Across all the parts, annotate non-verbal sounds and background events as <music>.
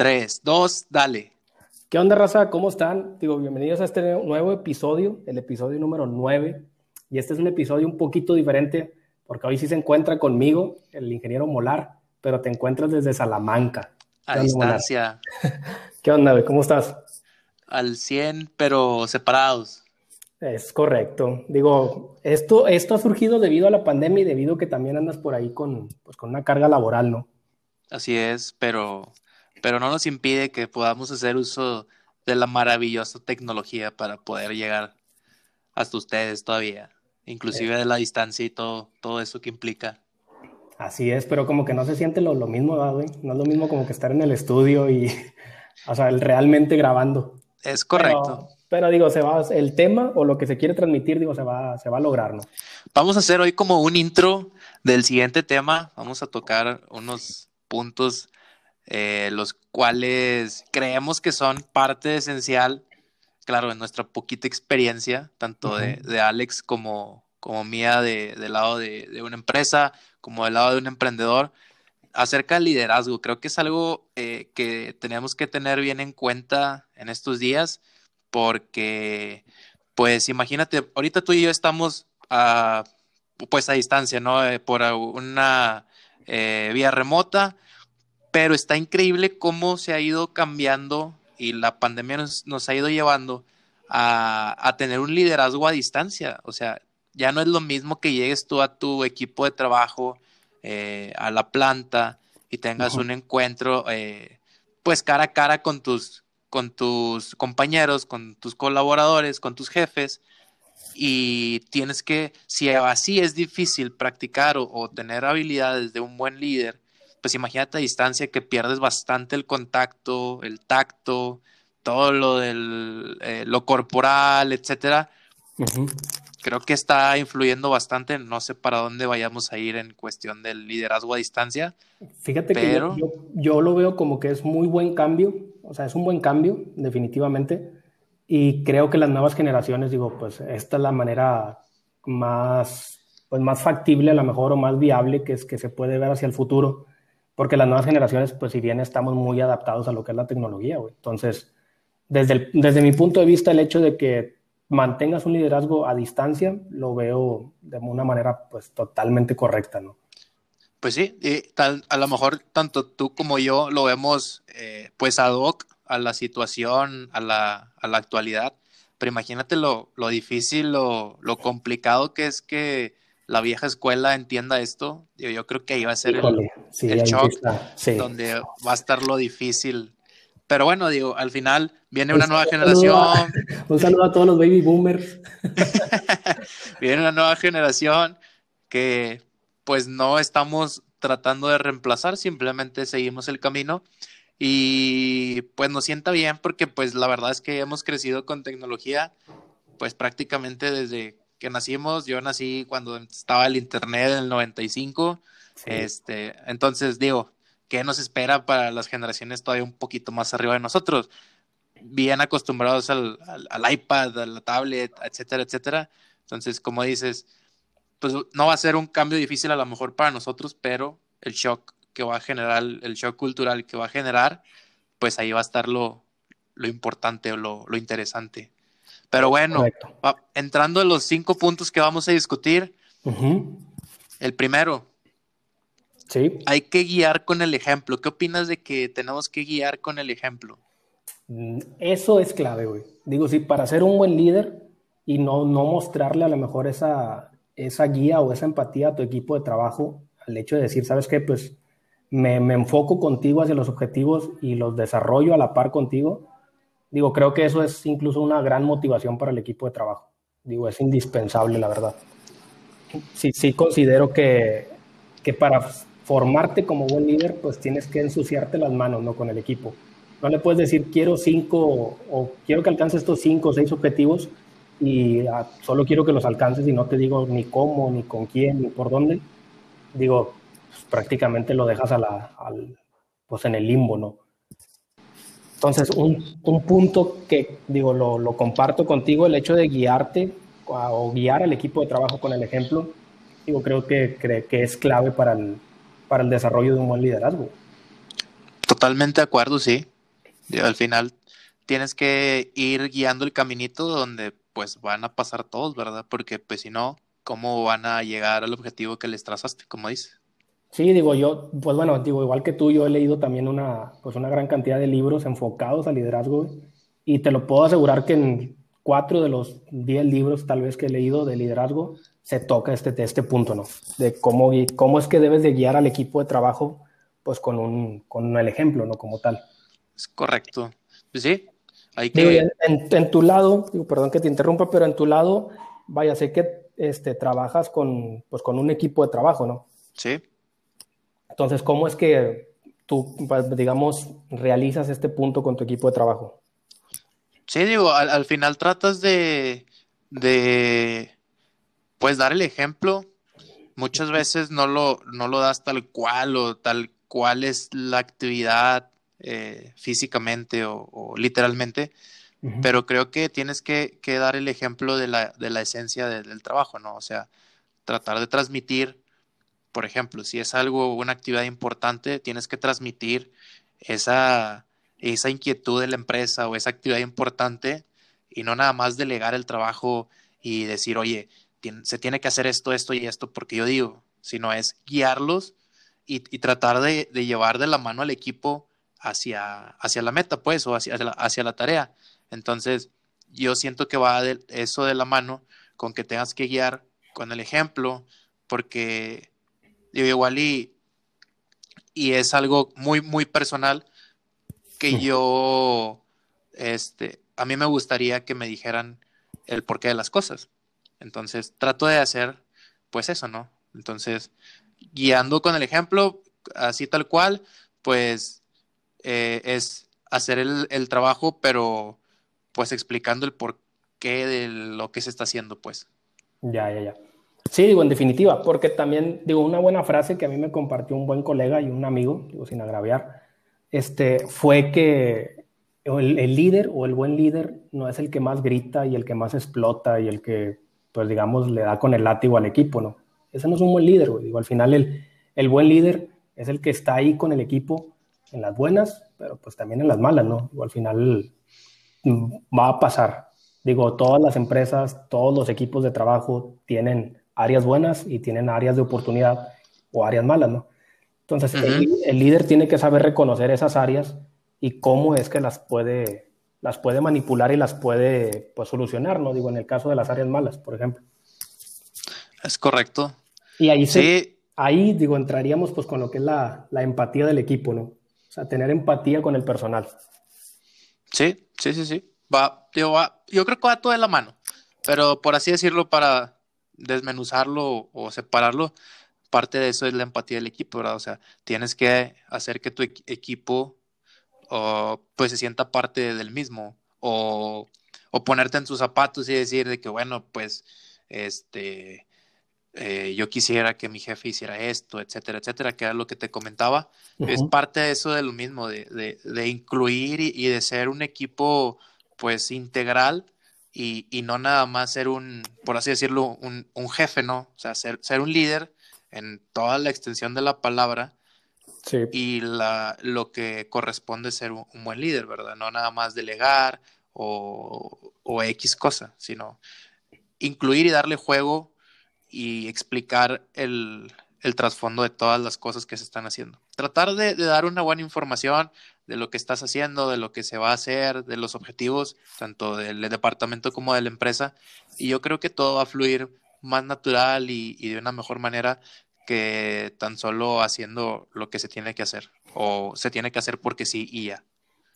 3, 2, dale. ¿Qué onda, raza? ¿Cómo están? Digo, bienvenidos a este nuevo episodio, el episodio número 9. Y este es un episodio un poquito diferente, porque hoy sí se encuentra conmigo, el ingeniero Molar, pero te encuentras desde Salamanca. A distancia. <laughs> ¿Qué onda, güey? ¿Cómo estás? Al 100, pero separados. Es correcto. Digo, esto, esto ha surgido debido a la pandemia y debido a que también andas por ahí con, pues, con una carga laboral, ¿no? Así es, pero, pero no nos impide que podamos hacer uso de la maravillosa tecnología para poder llegar hasta ustedes todavía, inclusive de la distancia y todo, todo eso que implica. Así es, pero como que no se siente lo, mismo, güey? No es lo mismo como que estar en el estudio y, <laughs> o sea, el realmente grabando. Es correcto. Pero digo, se va, el tema o lo que se quiere transmitir, digo, se va, se va a lograr, ¿no? Vamos a hacer hoy como un intro del siguiente tema. Vamos a tocar unos puntos eh, los cuales creemos que son parte esencial, claro, en nuestra poquita experiencia, tanto de, Alex como, como mía de, del lado de, de, una empresa, como del lado de un emprendedor, acerca del liderazgo. Creo que es algo eh, que tenemos que tener bien en cuenta en estos días porque, pues imagínate, ahorita tú y yo estamos a, pues a distancia, ¿no? Eh, por una eh, vía remota, pero está increíble cómo se ha ido cambiando y la pandemia nos, ha ido llevando a, a, tener un liderazgo a distancia. O sea, ya no es lo mismo que llegues tú a tu equipo de trabajo, eh, a la planta y tengas un encuentro, pues cara a cara con tus con tus compañeros, con tus colaboradores, con tus jefes, y tienes que, si así es difícil practicar o, tener habilidades de un buen líder, pues imagínate a distancia que pierdes bastante el contacto, el tacto, todo lo del eh, lo corporal, etcétera creo que está influyendo bastante. No sé para dónde vayamos a ir en cuestión del liderazgo a distancia. Fíjate que yo, lo veo como que es muy buen cambio, o sea, es un buen cambio, definitivamente. Y creo que las nuevas generaciones, digo, pues esta es la manera más, pues más factible a lo mejor o más viable que es que se puede ver hacia el futuro. Porque las nuevas generaciones, pues si bien estamos muy adaptados a lo que es la tecnología, güey. Entonces, desde, desde mi punto de vista, el hecho de que mantengas un liderazgo a distancia, lo veo de una manera pues totalmente correcta, ¿no? Pues sí, y a lo mejor tanto tú como yo lo vemos eh, pues ad hoc a la situación, a la, a la actualidad, pero imagínate lo, lo difícil, lo, lo, complicado que es que la vieja escuela entienda esto. Yo, yo creo que ahí va a ser el, shock, donde va a estar lo difícil pero bueno, digo, al final viene una nueva generación. un saludo a todos los baby boomers. <laughs> viene una nueva generación que pues no estamos tratando de reemplazar, simplemente seguimos el camino y pues nos sienta bien porque pues la verdad es que hemos crecido con tecnología pues prácticamente desde que nacimos, yo nací cuando estaba el internet en el 95, este, entonces digo, qué nos espera para las generaciones todavía un poquito más arriba de nosotros. Bien acostumbrados al, iPad, a la tablet, etcétera, etcétera. Entonces, como dices, pues no va a ser un cambio difícil a lo mejor para nosotros, pero el shock que va a generar, el shock cultural que va a generar, pues ahí va a estar lo, importante o lo, interesante. Pero bueno, entrando en los cinco puntos que vamos a discutir, el primero, hay que guiar con el ejemplo. ¿Qué opinas de que tenemos que guiar con el ejemplo? Mm, eso es clave, güey. Digo, sí, para ser un buen líder y no, no mostrarle a lo mejor esa, esa guía o esa empatía a tu equipo de trabajo, al hecho de decir, ¿sabes qué? Pues me, me enfoco contigo hacia los objetivos y los desarrollo a la par contigo. Digo, creo que eso es incluso una gran motivación para el equipo de trabajo. Digo, es indispensable, la verdad. Sí, sí considero que, que para formarte como buen líder, pues tienes que ensuciarte las manos, ¿no? Con el equipo. No le puedes decir, quiero cinco o quiero que alcances estos cinco o seis objetivos y ah, solo quiero que los alcances y no te digo ni cómo, ni con quién, ni por dónde. Digo, pues, prácticamente lo dejas a la, al, pues en el limbo, ¿no? Entonces, un, un punto que, digo, lo, lo, comparto contigo, el hecho de guiarte o guiar al equipo de trabajo con el ejemplo, digo, creo que, que es clave para el, para el desarrollo de un buen liderazgo. Totalmente de acuerdo, sí. al final tienes que ir guiando el caminito donde pues van a pasar todos, ¿verdad? Porque pues si no, ¿cómo van a llegar al objetivo que les trazaste, como dices? Sí, digo yo, pues bueno, digo, igual que tú, yo he leído también una, pues una gran cantidad de libros enfocados al liderazgo y te lo puedo asegurar que en cuatro de los diez libros tal vez que he leído de liderazgo se toca este, este punto, ¿no? De cómo, cómo es que debes de guiar al equipo de trabajo pues con un, con el ejemplo, ¿no? Como tal. Es correcto. Pues sí, hay que... en, tu lado, digo, perdón que te interrumpa, pero en tu lado, vaya, sé que este, trabajas con, pues, con un equipo de trabajo, ¿no? Sí. Entonces, ¿cómo es que tú, pues, digamos, realizas este punto con tu equipo de trabajo? Sí, digo, al, final tratas de, de, pues, dar el ejemplo. Muchas veces no lo, no lo das tal cual o tal cual es la actividad eh, físicamente o, literalmente, pero creo que tienes que, dar el ejemplo de la, de la esencia del trabajo, ¿no? O sea, tratar de transmitir por ejemplo, si es algo, una actividad importante, tienes que transmitir esa, esa inquietud de la empresa o esa actividad importante y no nada más delegar el trabajo y decir, oye, se tiene que hacer esto, esto y esto porque yo digo, sino es guiarlos y, tratar de, llevar de la mano al equipo hacia, hacia la meta, pues, o hacia la, hacia la tarea. Entonces, yo siento que va de, eso de la mano con que tengas que guiar con el ejemplo, porque Digo, igual y, y es algo muy, muy personal que yo, este, a mí me gustaría que me dijeran el porqué de las cosas. Entonces, trato de hacer, pues eso, ¿no? Entonces, guiando con el ejemplo, así tal cual, pues eh, es hacer el, el, trabajo, pero pues explicando el porqué de lo que se está haciendo, pues. Ya, ya, ya. Sí, digo, en definitiva, porque también, digo, una buena frase que a mí me compartió un buen colega y un amigo, digo, sin agraviar, este, fue que el, líder o el buen líder no es el que más grita y el que más explota y el que, pues digamos, le da con el látigo al equipo, ¿no? Ese no es un buen líder, güey. Digo, al final el, el buen líder es el que está ahí con el equipo en las buenas, pero pues también en las malas, ¿no? Digo, al final mm, va a pasar. Digo, todas las empresas, todos los equipos de trabajo tienen áreas buenas y tienen áreas de oportunidad o áreas malas, ¿no? Entonces, el, líder tiene que saber reconocer esas áreas y cómo es que las puede, las puede manipular y las puede pues, solucionar, ¿no? Digo, en el caso de las áreas malas, por ejemplo. Es correcto. Y ahí, sí. ahí digo, entraríamos pues con lo que es la, la empatía del equipo, ¿no? O sea, tener empatía con el personal. Sí, sí, sí, sí. Va, va, yo creo que va todo de la mano, pero por así decirlo, para desmenuzarlo o separarlo, parte de eso es la empatía del equipo, ¿verdad? O sea, tienes que hacer que tu equipo pues se sienta parte del mismo o, ponerte en sus zapatos y decir de que, bueno, pues, este, eh, yo quisiera que mi jefe hiciera esto, etcétera, etcétera, que era lo que te comentaba. Es parte de eso de lo mismo, de, de, incluir y, y, de ser un equipo, pues, integral y, y, no nada más ser un, por así decirlo, un, un jefe, ¿no? O sea, ser, ser, un líder en toda la extensión de la palabra sí. y la, lo que corresponde ser un, buen líder, ¿verdad? No nada más delegar o, o X cosa, sino incluir y darle juego y explicar el, el trasfondo de todas las cosas que se están haciendo. Tratar de, dar una buena información de lo que estás haciendo, de lo que se va a hacer, de los objetivos, tanto del departamento como de la empresa. Y yo creo que todo va a fluir más natural y, y de una mejor manera que tan solo haciendo lo que se tiene que hacer o se tiene que hacer porque sí y ya.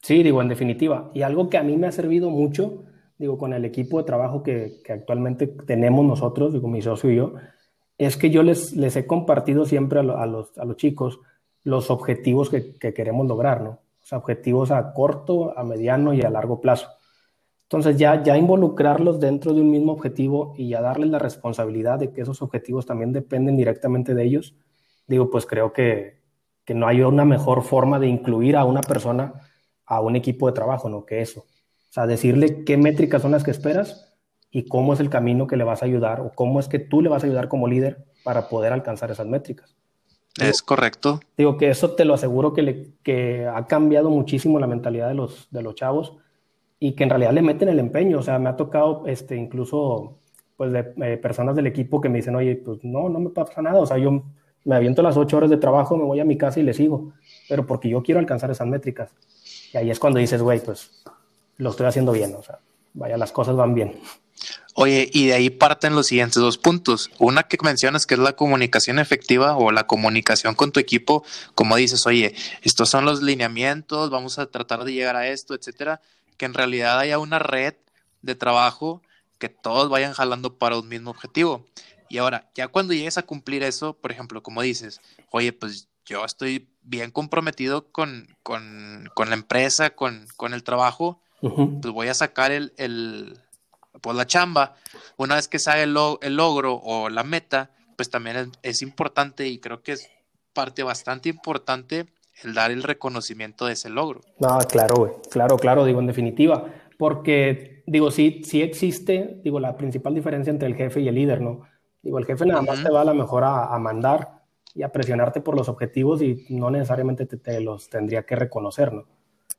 Sí, digo, en definitiva. Y algo que a mí me ha servido mucho, digo, con el equipo de trabajo que, que actualmente tenemos nosotros, digo, mi socio y yo, es que yo les, les he compartido siempre a, los, a los, chicos los objetivos que, que, queremos lograr, ¿no? O sea, objetivos a corto, a mediano y a largo plazo. Entonces ya, ya involucrarlos dentro de un mismo objetivo y ya darles la responsabilidad de que esos objetivos también dependen directamente de ellos, digo, pues creo que, que no hay una mejor forma de incluir a una persona a un equipo de trabajo, ¿no? Que eso. O sea, decirle qué métricas son las que esperas y cómo es el camino que le vas a ayudar o cómo es que tú le vas a ayudar como líder para poder alcanzar esas métricas. Es correcto. Digo que eso te lo aseguro que, le, que ha cambiado muchísimo la mentalidad de los, de los chavos y que en realidad le meten el empeño. O sea, me ha tocado este, incluso pues de eh, personas del equipo que me dicen, oye, pues no, no me pasa nada. O sea, yo me aviento las ocho horas de trabajo, me voy a mi casa y le sigo, pero porque yo quiero alcanzar esas métricas. Y ahí es cuando dices, güey, pues lo estoy haciendo bien. O sea, vaya, las cosas van bien. Oye, y de ahí parten los siguientes dos puntos. Una que mencionas que es la comunicación efectiva o la comunicación con tu equipo, como dices, oye, estos son los lineamientos, vamos a tratar de llegar a esto, etcétera, que en realidad haya una red de trabajo que todos vayan jalando para un mismo objetivo. Y ahora, ya cuando llegues a cumplir eso, por ejemplo, como dices, oye, pues yo estoy bien comprometido con, con, con la empresa, con, con el trabajo, pues voy a sacar el, el pues la chamba, una vez que sale el, el logro o la meta, pues también es, importante y creo que es parte bastante importante el dar el reconocimiento de ese logro. No, claro, güey, claro, claro, digo, en definitiva, porque, digo, sí, sí existe, digo, la principal diferencia entre el jefe y el líder, ¿no? Digo, el jefe nada más te va a la mejor a, mandar y a presionarte por los objetivos y no necesariamente te, te, los tendría que reconocer, ¿no?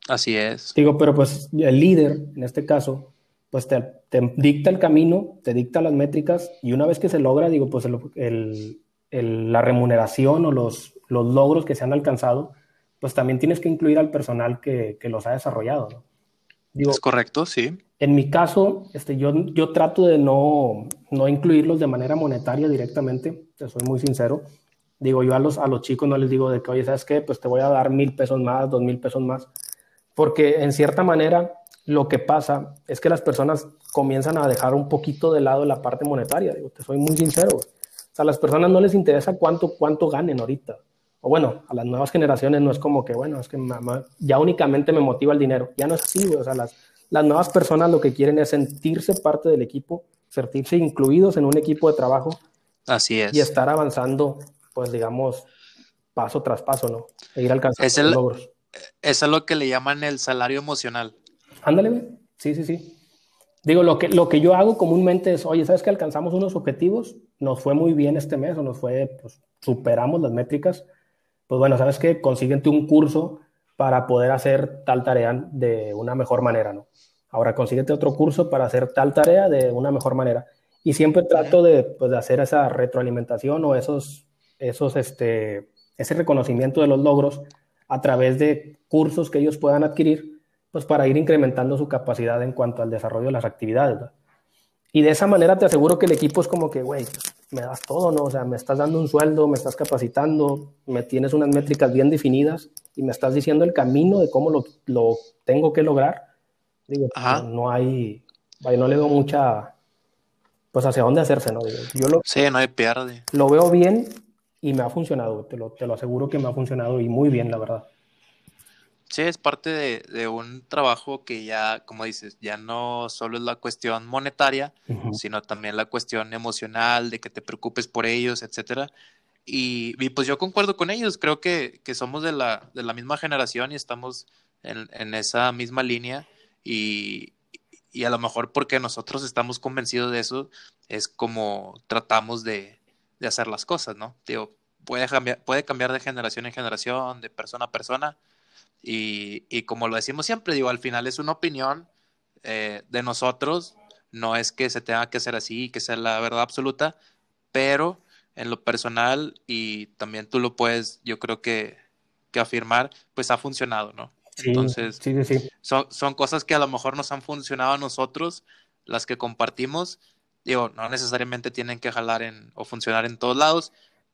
Así es. Digo, pero pues el líder, en este caso, pues te, dicta el camino, te dicta las métricas y una vez que se logra, digo, pues el, el, la remuneración o los, los logros que se han alcanzado, pues también tienes que incluir al personal que, que los ha desarrollado. ¿no? Digo, es correcto, sí. En mi caso, este, yo, yo trato de no, no incluirlos de manera monetaria directamente, te soy muy sincero. Digo, yo a los, a los chicos no les digo de que, oye, ¿sabes qué? Pues te voy a dar mil pesos más, dos mil pesos más, porque en cierta manera lo que pasa es que las personas comienzan a dejar un poquito de lado la parte monetaria. Digo, te soy muy sincero. O sea, a las personas no les interesa cuánto, cuánto ganen ahorita. O bueno, a las nuevas generaciones no es como que, bueno, es que ya únicamente me motiva el dinero. Ya no es así, O sea, las, las nuevas personas lo que quieren es sentirse parte del equipo, sentirse incluidos en un equipo de trabajo. Así es. Y estar avanzando, pues digamos, paso tras paso, ¿no? E ir alcanzando los logros. Eso es lo que le llaman el salario emocional. Ándale, sí, sí, sí. Digo, lo que, lo que yo hago comúnmente es, oye, ¿sabes que alcanzamos unos objetivos? Nos fue muy bien este mes o nos fue, pues superamos las métricas. Pues bueno, ¿sabes qué? Consíguete un curso para poder hacer tal tarea de una mejor manera, ¿no? Ahora consíguete otro curso para hacer tal tarea de una mejor manera. Y siempre trato de, pues, de hacer esa retroalimentación o esos, esos, este, ese reconocimiento de los logros a través de cursos que ellos puedan adquirir pues para ir incrementando su capacidad en cuanto al desarrollo de las actividades. Y de esa manera te aseguro que el equipo es como que, güey, me das todo, ¿no? O sea, me estás dando un sueldo, me estás capacitando, me tienes unas métricas bien definidas y me estás diciendo el camino de cómo lo, lo tengo que lograr. Digo, no hay, vaya, no le veo mucha, pues hacia dónde hacerse, ¿no? Yo lo, sí, no hay pierde. Lo veo bien y me ha funcionado, te lo, te lo aseguro que me ha funcionado y muy bien, la verdad. Sí, es parte de, un trabajo que ya, como dices, ya no solo es la cuestión monetaria, sino también la cuestión emocional, de que te preocupes por ellos, etcétera. Y, pues yo concuerdo con ellos, creo que, somos de la, de la misma generación y estamos en, esa misma línea y, a lo mejor porque nosotros estamos convencidos de eso, es como tratamos de, de hacer las cosas, ¿no? Digo, puede cambiar, puede cambiar de generación en generación, de persona a persona, y, como lo decimos siempre, digo, al final es una opinión eh, de nosotros, no es que se tenga que hacer así, que sea la verdad absoluta, pero en lo personal, y también tú lo puedes, yo creo que, que afirmar, pues ha funcionado, ¿no? Entonces, sí, sí, Son, son cosas que a lo mejor nos han funcionado a nosotros, las que compartimos, digo, no necesariamente tienen que jalar en, o funcionar en todos lados,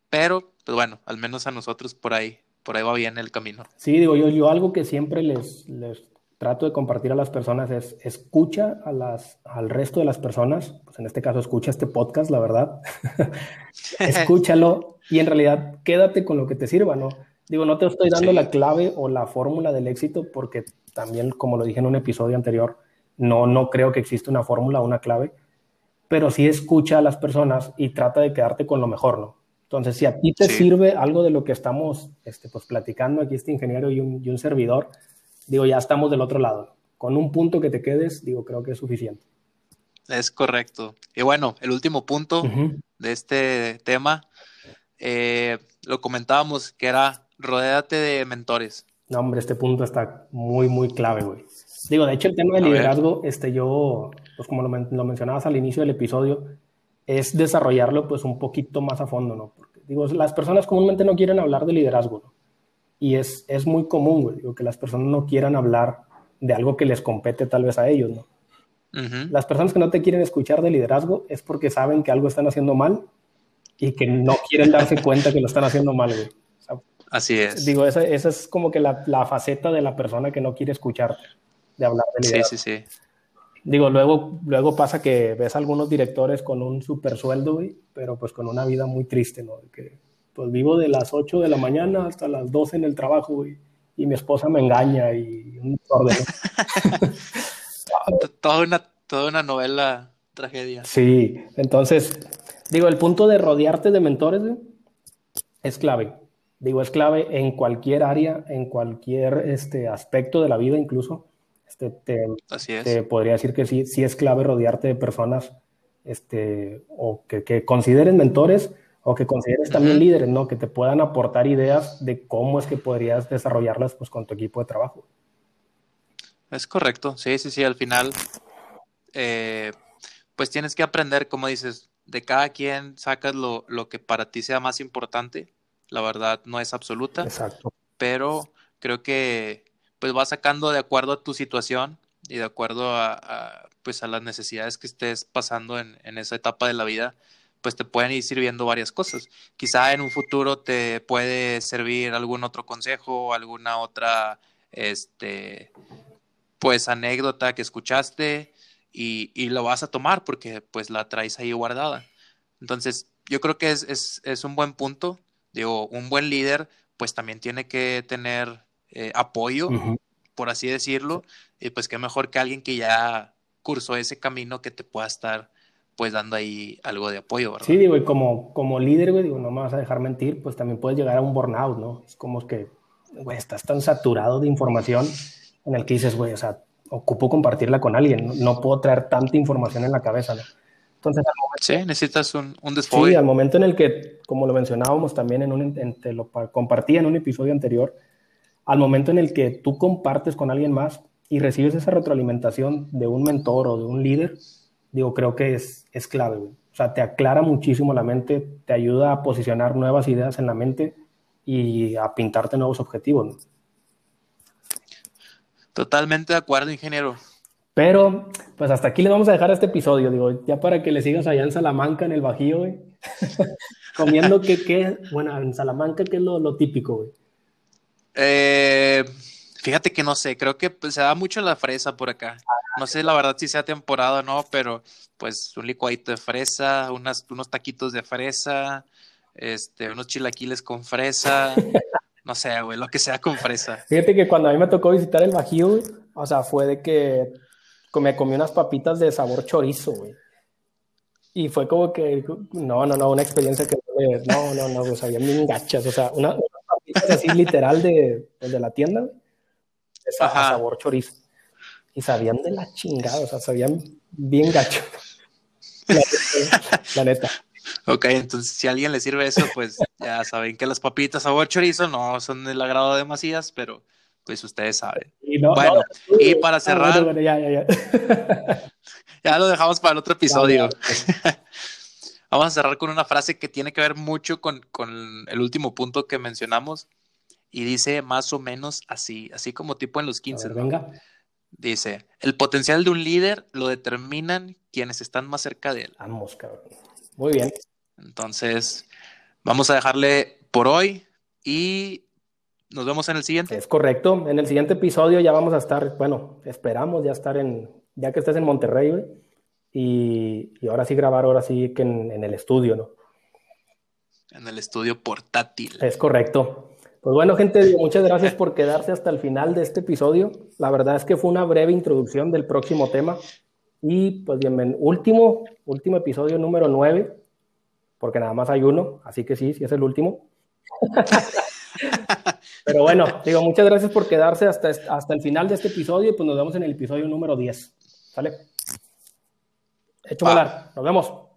pero, pues bueno, al menos a nosotros por ahí por ahí va bien el camino. Sí, digo yo, yo algo que siempre les, les trato de compartir a las personas es escucha a las, al resto de las personas, pues en este caso escucha este podcast, la verdad, <laughs> escúchalo y en realidad quédate con lo que te sirva, ¿no? Digo, no te estoy dando la clave o la fórmula del éxito porque también, como lo dije en un episodio anterior, no, no creo que exista una fórmula o una clave, pero sí escucha a las personas y trata de quedarte con lo mejor, ¿no? Entonces, si a ti te sirve algo de lo que estamos este, pues, platicando aquí, este ingeniero y un, y un, servidor, digo, ya estamos del otro lado. Con un punto que te quedes, digo, creo que es suficiente. Es correcto. Y bueno, el último punto de este tema eh, lo comentábamos, que era rodéate de mentores. No, hombre, este punto está muy, muy clave, güey. Digo, de hecho, el tema del liderazgo, este, yo, pues como lo, lo, mencionabas al inicio del episodio, es desarrollarlo pues un poquito más a fondo, ¿no? Porque, digo, las personas comúnmente no quieren hablar de liderazgo, ¿no? Y es, es muy común, güey, digo, que las personas no quieran hablar de algo que les compete tal vez a ellos, ¿no? Las personas que no te quieren escuchar de liderazgo es porque saben que algo están haciendo mal y que no quieren darse cuenta que lo están haciendo mal, güey. Así es. Digo, esa, esa es como que la, la, faceta de la persona que no quiere escuchar de hablar de liderazgo. Sí, sí, sí. Digo, luego, luego pasa que ves a algunos directores con un super sueldo, pero pues con una vida muy triste, ¿no? Que pues vivo de las 8 de la mañana hasta las 12 en el trabajo, güey, y mi esposa me engaña y un orden. <laughs> toda, una, toda una novela tragedia. Sí, entonces, digo, el punto de rodearte de mentores güey, es clave. Digo, es clave en cualquier área, en cualquier este, aspecto de la vida, incluso. Este, te, Así es. te podría decir que sí, sí es clave rodearte de personas este, o que, que consideren mentores o que consideres también líderes, ¿no? Que te puedan aportar ideas de cómo es que podrías desarrollarlas pues, con tu equipo de trabajo. Es correcto, sí, sí, sí, al final, eh, pues tienes que aprender, como dices, de cada quien sacas lo, lo, que para ti sea más importante. La verdad no es absoluta. Exacto. Pero creo que pues vas sacando de acuerdo a tu situación y de acuerdo a, pues a las necesidades que estés pasando en, esa etapa de la vida pues te pueden ir sirviendo varias cosas. Quizá en un futuro te puede servir algún otro consejo, alguna otra, este, pues anécdota que escuchaste y, y, lo vas a tomar porque pues la traes ahí guardada. Entonces, yo creo que es, es, es un buen punto. Digo, un buen líder pues también tiene que tener eh, apoyo, uh -huh. por así decirlo, y pues qué mejor que alguien que ya cursó ese camino que te pueda estar pues dando ahí algo de apoyo, ¿verdad? Sí, digo, y como, como líder, güey, digo, no me vas a dejar mentir, pues también puedes llegar a un burnout, ¿no? Es como que, güey, estás tan saturado de información en el que dices, güey, o sea, ocupo compartirla con alguien, no, no puedo traer tanta información en la cabeza, ¿no? Entonces, al momento, sí, necesitas un, un desfogue. Sí, al momento en el que, como lo mencionábamos también en un, en, te lo compartí en un episodio anterior, al momento en el que tú compartes con alguien más y recibes esa retroalimentación de un mentor o de un líder, digo, creo que es, es clave, güey. O sea, te aclara muchísimo la mente, te ayuda a posicionar nuevas ideas en la mente y a pintarte nuevos objetivos, ¿no? Totalmente de acuerdo, ingeniero. Pero, pues hasta aquí le vamos a dejar este episodio, digo, ya para que le sigas allá en Salamanca, en el Bajío, güey. <laughs> Comiendo que, qué, bueno, en Salamanca, ¿qué es lo, lo típico, güey? Eh, fíjate que no sé, creo que pues, se da mucho la fresa por acá. No sé la verdad si sea temporada o no, pero pues un licuadito de fresa, unas, unos taquitos de fresa, este, unos chilaquiles con fresa, <laughs> no sé, güey, lo que sea con fresa. Fíjate que cuando a mí me tocó visitar el Bajío, güey, o sea, fue de que me comí unas papitas de sabor chorizo, güey. Y fue como que, no, no, no, una experiencia que, no, no, no, o sea, bien gachas, o sea, una, así literal de, de la tienda, sabor chorizo y sabían de la chingada, o sea, sabían bien gacho. La, la, neta. Ok, entonces si a alguien le sirve eso, pues ya saben que las papitas sabor chorizo no son del agrado de Macías, pero pues ustedes saben. Y no, bueno, no, y para cerrar, bueno, ya, ya, ya. <laughs> ya lo dejamos para el otro episodio. <laughs> Vamos a cerrar con una frase que tiene que ver mucho con, con el último punto que mencionamos y dice más o menos así, así como tipo en los 15. Ver, ¿no? Venga. Dice, el potencial de un líder lo determinan quienes están más cerca de él. Vamos, cabrón. Muy bien. Entonces, vamos a dejarle por hoy y nos vemos en el siguiente. Es correcto. En el siguiente episodio ya vamos a estar, bueno, esperamos ya estar en, ya que estés en Monterrey, güey. Y, y, ahora sí grabar, ahora sí que en, en el estudio, ¿no? En el estudio portátil. Es correcto. Pues bueno, gente, muchas gracias por quedarse hasta el final de este episodio. La verdad es que fue una breve introducción del próximo tema. Y pues bien, último, último episodio número 9, porque nada más hay uno, así que sí, sí es el último. <laughs> Pero bueno, digo, muchas gracias por quedarse hasta, hasta el final de este episodio y pues nos vemos en el episodio número 10. ¿Sale? Hecho volar. Nos vemos.